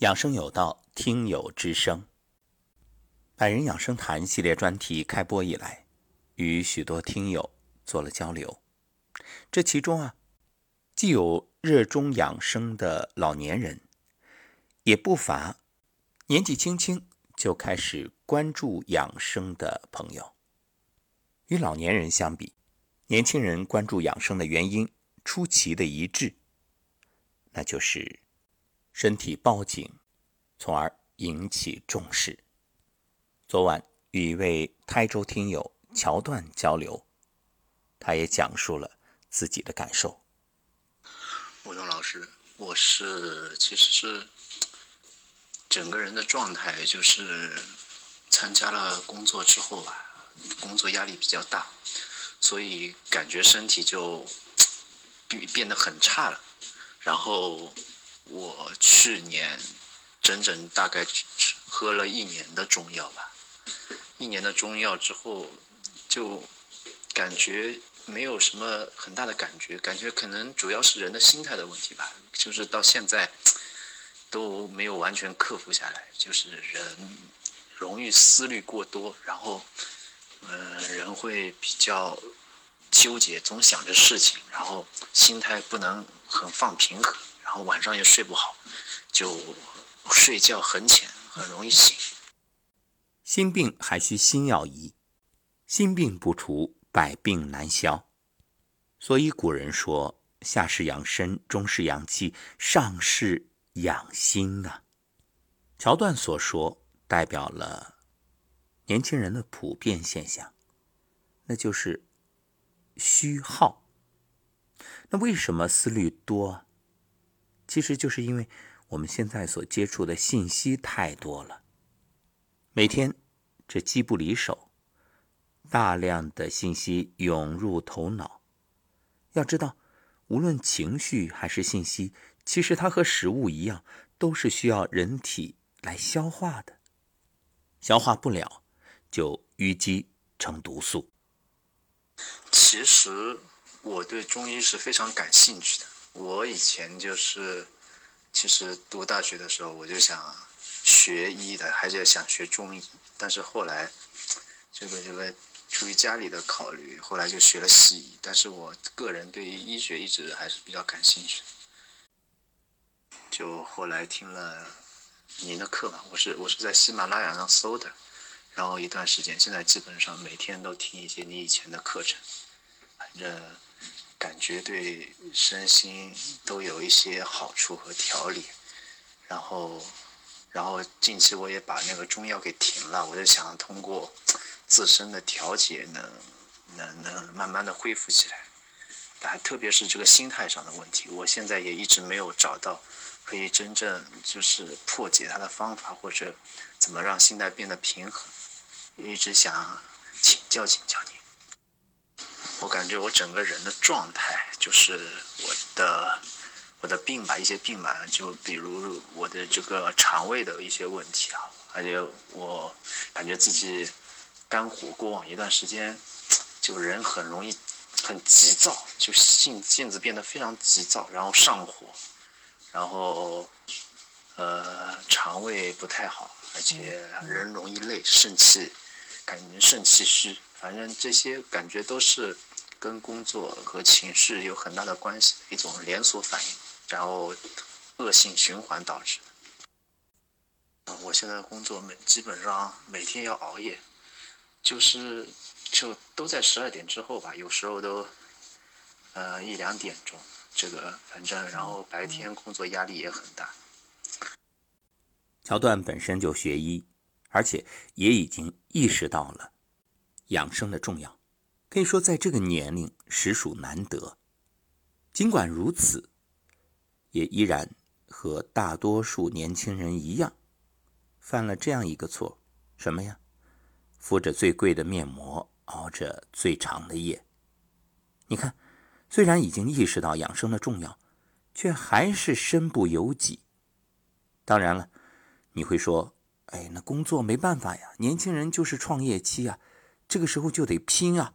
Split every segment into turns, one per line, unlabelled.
养生有道，听友之声。百人养生谈系列专题开播以来，与许多听友做了交流。这其中啊，既有热衷养生的老年人，也不乏年纪轻轻就开始关注养生的朋友。与老年人相比，年轻人关注养生的原因出奇的一致，那就是。身体报警，从而引起重视。昨晚与一位台州听友桥段交流，他也讲述了自己的感受。
吴东老师，我是其实是整个人的状态，就是参加了工作之后吧，工作压力比较大，所以感觉身体就 变变得很差了，然后。我去年整整大概喝了一年的中药吧，一年的中药之后，就感觉没有什么很大的感觉，感觉可能主要是人的心态的问题吧，就是到现在都没有完全克服下来，就是人容易思虑过多，然后嗯，人会比较纠结，总想着事情，然后心态不能很放平和。晚上也睡不好，就睡觉很浅，很容易醒。
心病还需心药医，心病不除，百病难消。所以古人说：“下是养身，中是养气，上是养心啊。”桥段所说代表了年轻人的普遍现象，那就是虚耗。那为什么思虑多？其实就是因为我们现在所接触的信息太多了，每天这机不离手，大量的信息涌入头脑。要知道，无论情绪还是信息，其实它和食物一样，都是需要人体来消化的。消化不了，就淤积成毒素。
其实我对中医是非常感兴趣的。我以前就是，其实读大学的时候我就想学医的，还是想学中医，但是后来，这个这个出于家里的考虑，后来就学了西医。但是我个人对于医学一直还是比较感兴趣。就后来听了您的课嘛，我是我是在喜马拉雅上搜的，然后一段时间，现在基本上每天都听一些你以前的课程，反正。感觉对身心都有一些好处和调理，然后，然后近期我也把那个中药给停了，我就想通过自身的调节，能能能慢慢的恢复起来。还特别是这个心态上的问题，我现在也一直没有找到可以真正就是破解它的方法，或者怎么让心态变得平衡，一直想请教请教你。我感觉我整个人的状态，就是我的我的病吧，一些病吧，就比如我的这个肠胃的一些问题啊，而且我感觉自己肝火过往一段时间，就人很容易很急躁，就性性子变得非常急躁，然后上火，然后呃肠胃不太好，而且人容易累，肾气感觉肾气虚。反正这些感觉都是跟工作和情绪有很大的关系，一种连锁反应，然后恶性循环导致。我现在工作每基本上每天要熬夜，就是就都在十二点之后吧，有时候都呃一两点钟，这个反正然后白天工作压力也很大。
桥段本身就学医，而且也已经意识到了。养生的重要，可以说在这个年龄实属难得。尽管如此，也依然和大多数年轻人一样，犯了这样一个错：什么呀？敷着最贵的面膜，熬着最长的夜。你看，虽然已经意识到养生的重要，却还是身不由己。当然了，你会说：“哎，那工作没办法呀，年轻人就是创业期啊。”这个时候就得拼啊！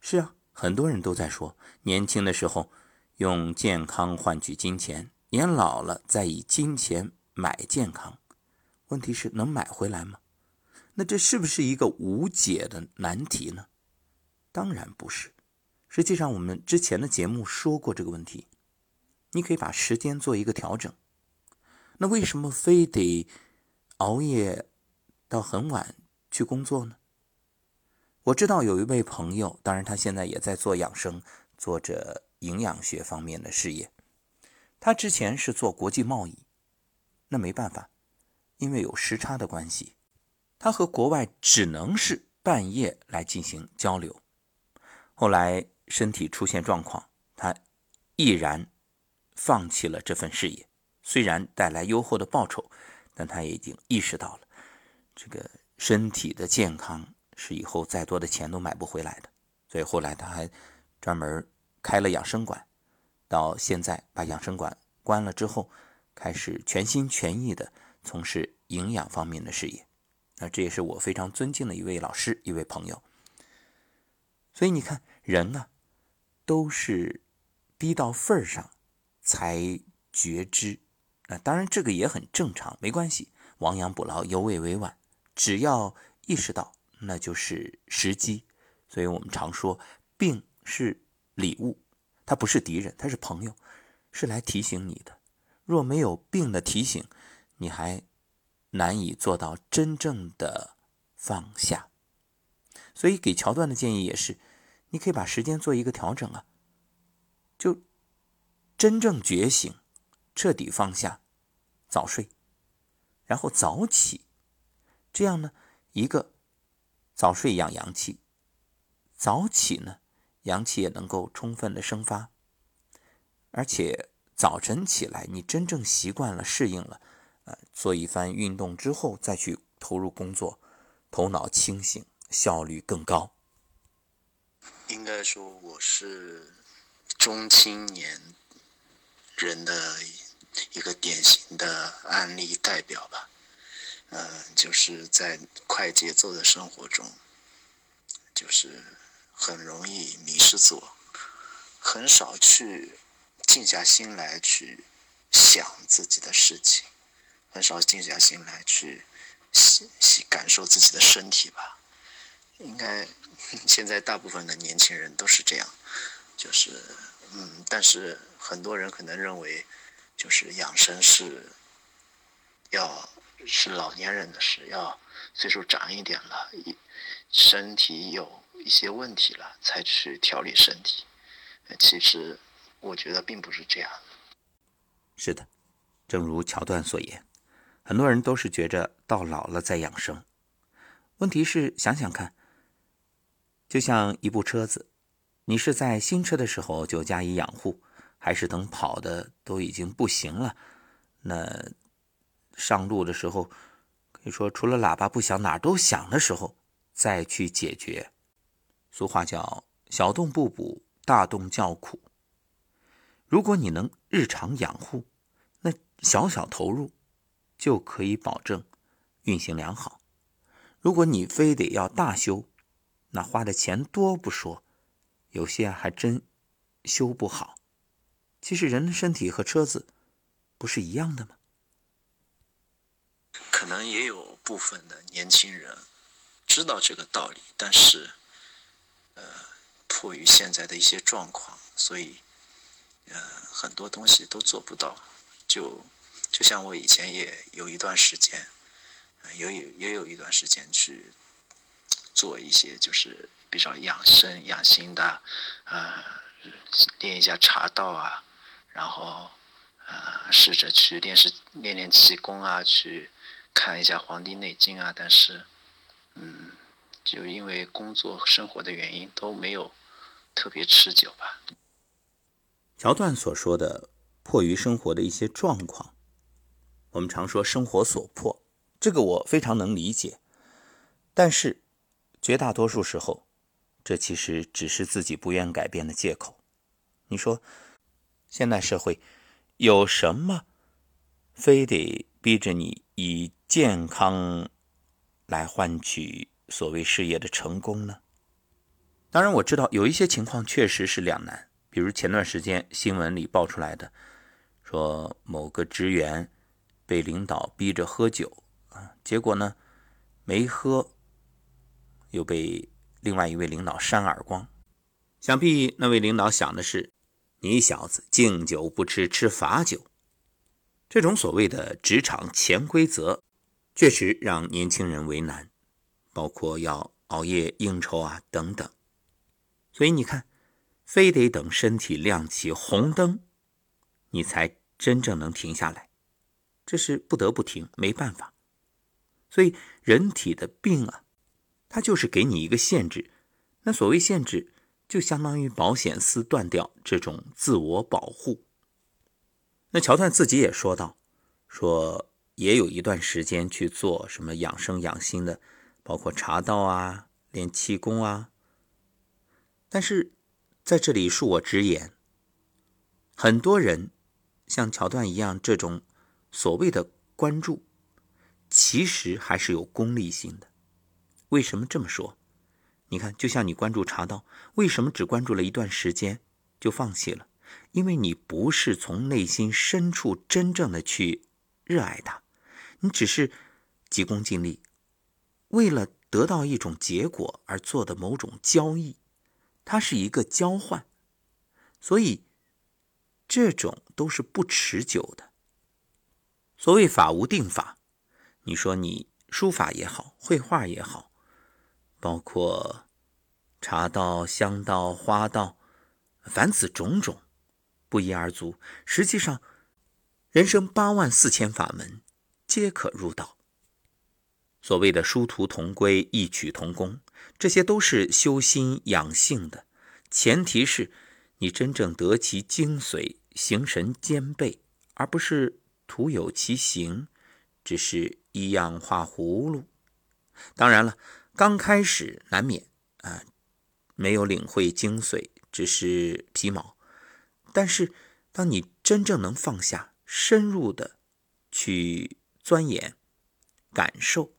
是啊，很多人都在说，年轻的时候用健康换取金钱，年老了再以金钱买健康，问题是能买回来吗？那这是不是一个无解的难题呢？当然不是。实际上，我们之前的节目说过这个问题。你可以把时间做一个调整。那为什么非得熬夜到很晚去工作呢？我知道有一位朋友，当然他现在也在做养生，做着营养学方面的事业。他之前是做国际贸易，那没办法，因为有时差的关系。他和国外只能是半夜来进行交流。后来身体出现状况，他毅然放弃了这份事业。虽然带来优厚的报酬，但他也已经意识到了，这个身体的健康是以后再多的钱都买不回来的。所以后来他还专门开了养生馆，到现在把养生馆关了之后，开始全心全意的从事营养方面的事业。那这也是我非常尊敬的一位老师，一位朋友。所以你看，人啊，都是逼到份儿上才觉知。那当然，这个也很正常，没关系。亡羊补牢，犹未为晚。只要意识到，那就是时机。所以我们常说，病是礼物，它不是敌人，它是朋友，是来提醒你的。若没有病的提醒，你还。难以做到真正的放下，所以给桥段的建议也是，你可以把时间做一个调整啊，就真正觉醒，彻底放下，早睡，然后早起，这样呢，一个早睡养阳气，早起呢，阳气也能够充分的生发，而且早晨起来，你真正习惯了，适应了。做一番运动之后再去投入工作，头脑清醒，效率更高。
应该说我是中青年人的一个典型的案例代表吧。嗯，就是在快节奏的生活中，就是很容易迷失自我，很少去静下心来去想自己的事情。很少静下心来去细细感受自己的身体吧，应该 现在大部分的年轻人都是这样，就是嗯，但是很多人可能认为，就是养生是要是老年人的事，要岁数长一点了，身体有一些问题了才去调理身体。其实我觉得并不是这样。
是的，正如桥段所言。很多人都是觉着到老了再养生，问题是想想看，就像一部车子，你是在新车的时候就加以养护，还是等跑的都已经不行了，那上路的时候，可以说除了喇叭不响哪儿都响的时候再去解决。俗话叫“小洞不补，大洞叫苦”。如果你能日常养护，那小小投入。就可以保证运行良好。如果你非得要大修，那花的钱多不说，有些还真修不好。其实人的身体和车子不是一样的吗？
可能也有部分的年轻人知道这个道理，但是，呃，迫于现在的一些状况，所以，呃，很多东西都做不到，就。就像我以前也有一段时间，有有也有一段时间去做一些就是比较养生养心的，呃，练一下茶道啊，然后呃试着去练习练练气功啊，去看一下《黄帝内经》啊，但是嗯，就因为工作生活的原因都没有特别持久吧。
桥段所说的迫于生活的一些状况。我们常说生活所迫，这个我非常能理解。但是，绝大多数时候，这其实只是自己不愿改变的借口。你说，现代社会有什么非得逼着你以健康来换取所谓事业的成功呢？当然，我知道有一些情况确实是两难，比如前段时间新闻里爆出来的，说某个职员被领导逼着喝酒啊，结果呢没喝，又被另外一位领导扇耳光。想必那位领导想的是：你小子敬酒不吃吃罚酒。这种所谓的职场潜规则，确实让年轻人为难，包括要熬夜应酬啊等等。所以你看，非得等身体亮起红灯，你才真正能停下来，这是不得不停，没办法。所以人体的病啊，它就是给你一个限制。那所谓限制。就相当于保险丝断掉这种自我保护。那乔段自己也说到，说也有一段时间去做什么养生养心的，包括茶道啊、练气功啊。但是在这里恕我直言，很多人像乔段一样这种所谓的关注，其实还是有功利性的。为什么这么说？你看，就像你关注茶道，为什么只关注了一段时间就放弃了？因为你不是从内心深处真正的去热爱它，你只是急功近利，为了得到一种结果而做的某种交易，它是一个交换，所以这种都是不持久的。所谓法无定法，你说你书法也好，绘画也好。包括茶道、香道、花道，凡此种种，不一而足。实际上，人生八万四千法门，皆可入道。所谓的殊途同归、异曲同工，这些都是修心养性的，前提是你真正得其精髓，形神兼备，而不是徒有其形，只是一样画葫芦。当然了。刚开始难免啊，没有领会精髓，只是皮毛。但是，当你真正能放下，深入的去钻研、感受，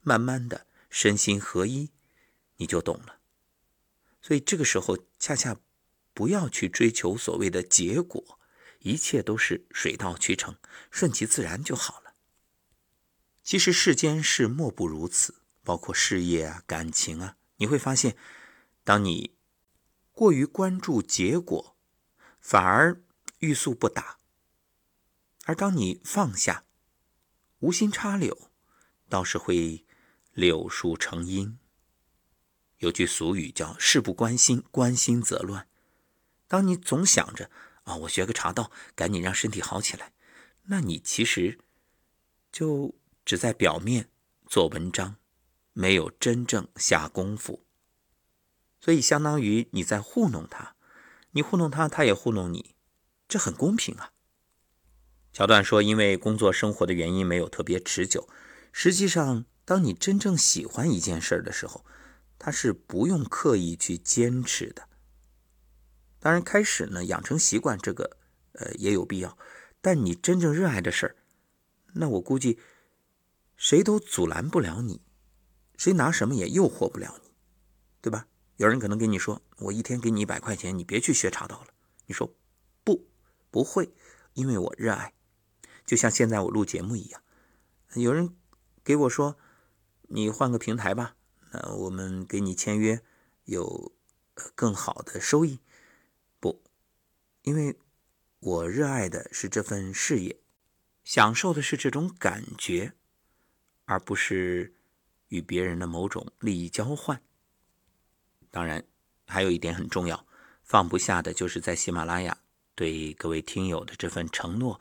慢慢的身心合一，你就懂了。所以这个时候，恰恰不要去追求所谓的结果，一切都是水到渠成，顺其自然就好了。其实世间事莫不如此。包括事业啊、感情啊，你会发现，当你过于关注结果，反而欲速不达；而当你放下，无心插柳，倒是会柳树成荫。有句俗语叫“事不关心，关心则乱”。当你总想着啊，我学个茶道，赶紧让身体好起来，那你其实就只在表面做文章。没有真正下功夫，所以相当于你在糊弄他，你糊弄他，他也糊弄你，这很公平啊。乔段说：“因为工作生活的原因，没有特别持久。实际上，当你真正喜欢一件事的时候，他是不用刻意去坚持的。当然，开始呢，养成习惯，这个呃也有必要。但你真正热爱的事儿，那我估计谁都阻拦不了你。”谁拿什么也诱惑不了你，对吧？有人可能跟你说：“我一天给你一百块钱，你别去学茶道了。”你说：“不，不会，因为我热爱。”就像现在我录节目一样，有人给我说：“你换个平台吧，那我们给你签约，有更好的收益。”不，因为我热爱的是这份事业，享受的是这种感觉，而不是。与别人的某种利益交换，当然还有一点很重要，放不下的就是在喜马拉雅对各位听友的这份承诺，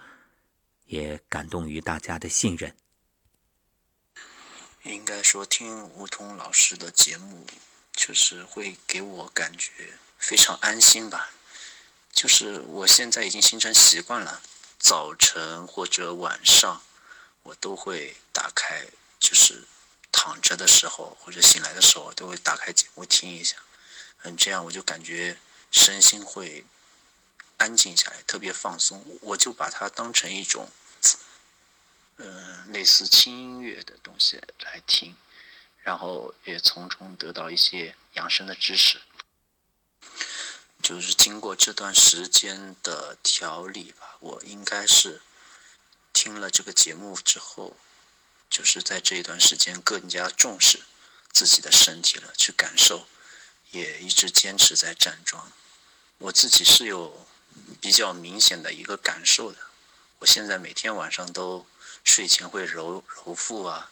也感动于大家的信任。
应该说，听吴桐老师的节目，就是会给我感觉非常安心吧。就是我现在已经形成习惯了，早晨或者晚上，我都会打开，就是。躺着的时候或者醒来的时候，都会打开节目听一下，嗯，这样我就感觉身心会安静下来，特别放松。我就把它当成一种，嗯，类似轻音乐的东西来听，然后也从中得到一些养生的知识。就是经过这段时间的调理吧，我应该是听了这个节目之后，就是在这一段时间更加重视自己的身体了，去感受，也一直坚持在站桩。我自己是有比较明显的一个感受的，我现在每天晚上都睡前会揉揉腹啊，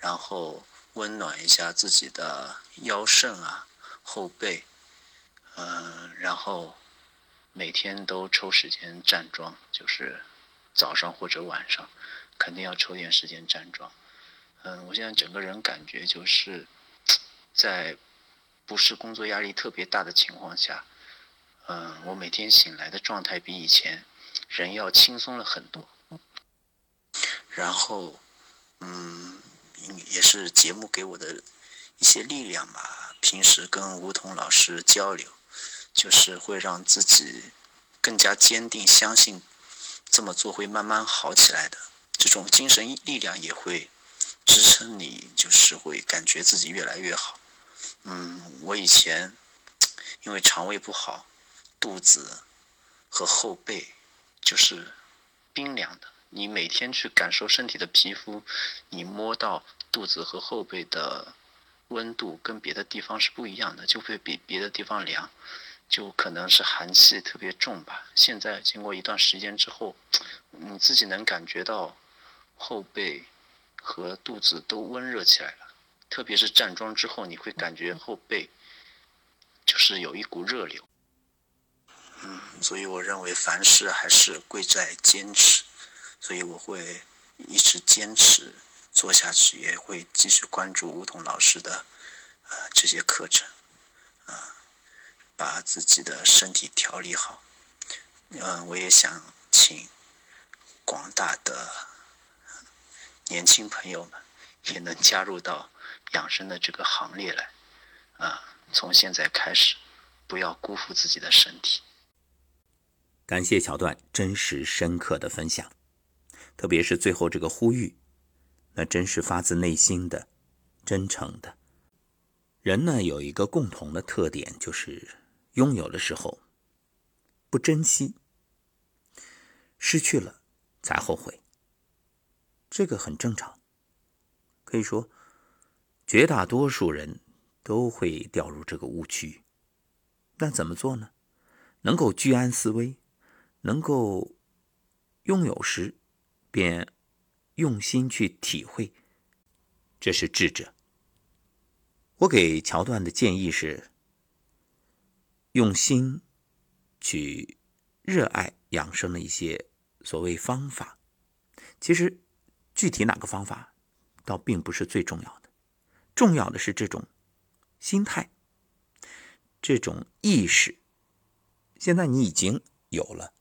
然后温暖一下自己的腰肾啊、后背，嗯，然后。每天都抽时间站桩，就是早上或者晚上，肯定要抽点时间站桩。嗯，我现在整个人感觉就是在不是工作压力特别大的情况下，嗯，我每天醒来的状态比以前人要轻松了很多。然后，嗯，也是节目给我的一些力量吧。平时跟梧桐老师交流。就是会让自己更加坚定，相信这么做会慢慢好起来的。这种精神力量也会支撑你，就是会感觉自己越来越好。嗯，我以前因为肠胃不好，肚子和后背就是冰凉的。你每天去感受身体的皮肤，你摸到肚子和后背的温度跟别的地方是不一样的，就会比别的地方凉。就可能是寒气特别重吧。现在经过一段时间之后，你自己能感觉到后背和肚子都温热起来了。特别是站桩之后，你会感觉后背就是有一股热流。嗯，所以我认为凡事还是贵在坚持，所以我会一直坚持做下去，也会继续关注梧桐老师的呃这些课程，啊。把自己的身体调理好，嗯，我也想请广大的年轻朋友们也能加入到养生的这个行列来，啊，从现在开始，不要辜负自己的身体。
感谢桥段真实深刻的分享，特别是最后这个呼吁，那真是发自内心的、真诚的。人呢有一个共同的特点，就是。拥有的时候不珍惜，失去了才后悔，这个很正常。可以说，绝大多数人都会掉入这个误区。那怎么做呢？能够居安思危，能够拥有时便用心去体会，这是智者。我给桥段的建议是。用心去热爱养生的一些所谓方法，其实具体哪个方法倒并不是最重要的，重要的是这种心态、这种意识。现在你已经有了。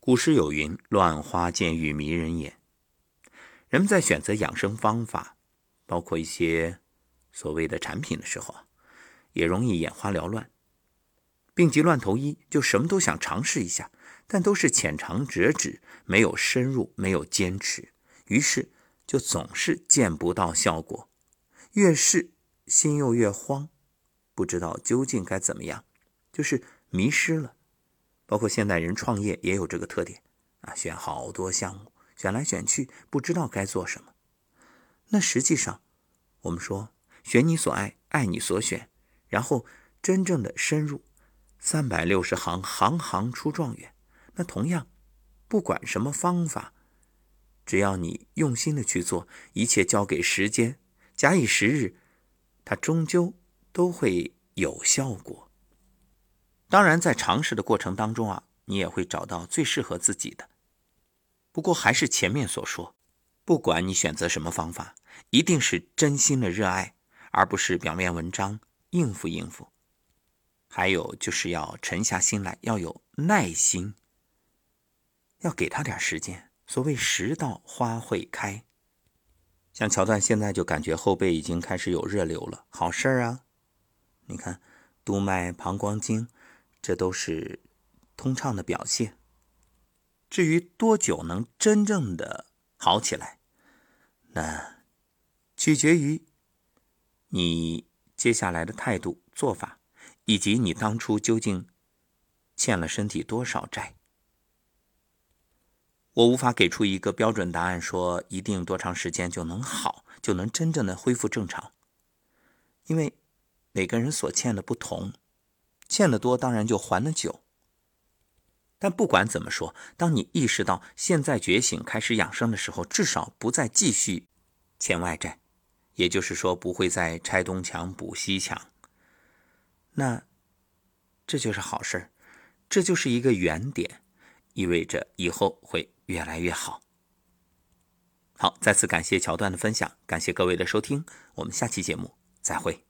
古诗有云：“乱花渐欲迷人眼。”人们在选择养生方法，包括一些所谓的产品的时候啊，也容易眼花缭乱。病急乱投医，就什么都想尝试一下，但都是浅尝辄止，没有深入，没有坚持，于是就总是见不到效果，越是心又越慌，不知道究竟该怎么样，就是迷失了。包括现代人创业也有这个特点啊，选好多项目，选来选去，不知道该做什么。那实际上，我们说选你所爱，爱你所选，然后真正的深入。三百六十行，行行出状元。那同样，不管什么方法，只要你用心的去做，一切交给时间，假以时日，它终究都会有效果。当然，在尝试的过程当中啊，你也会找到最适合自己的。不过，还是前面所说，不管你选择什么方法，一定是真心的热爱，而不是表面文章应付应付。还有就是要沉下心来，要有耐心，要给他点时间。所谓“时到花会开”，像乔段现在就感觉后背已经开始有热流了，好事儿啊！你看，督脉、膀胱经，这都是通畅的表现。至于多久能真正的好起来，那取决于你接下来的态度、做法。以及你当初究竟欠了身体多少债？我无法给出一个标准答案，说一定多长时间就能好，就能真正的恢复正常。因为每个人所欠的不同，欠的多当然就还的久。但不管怎么说，当你意识到现在觉醒开始养生的时候，至少不再继续欠外债，也就是说不会再拆东墙补西墙，那这就是好事这就是一个原点，意味着以后会越来越好。好，再次感谢桥段的分享，感谢各位的收听，我们下期节目再会。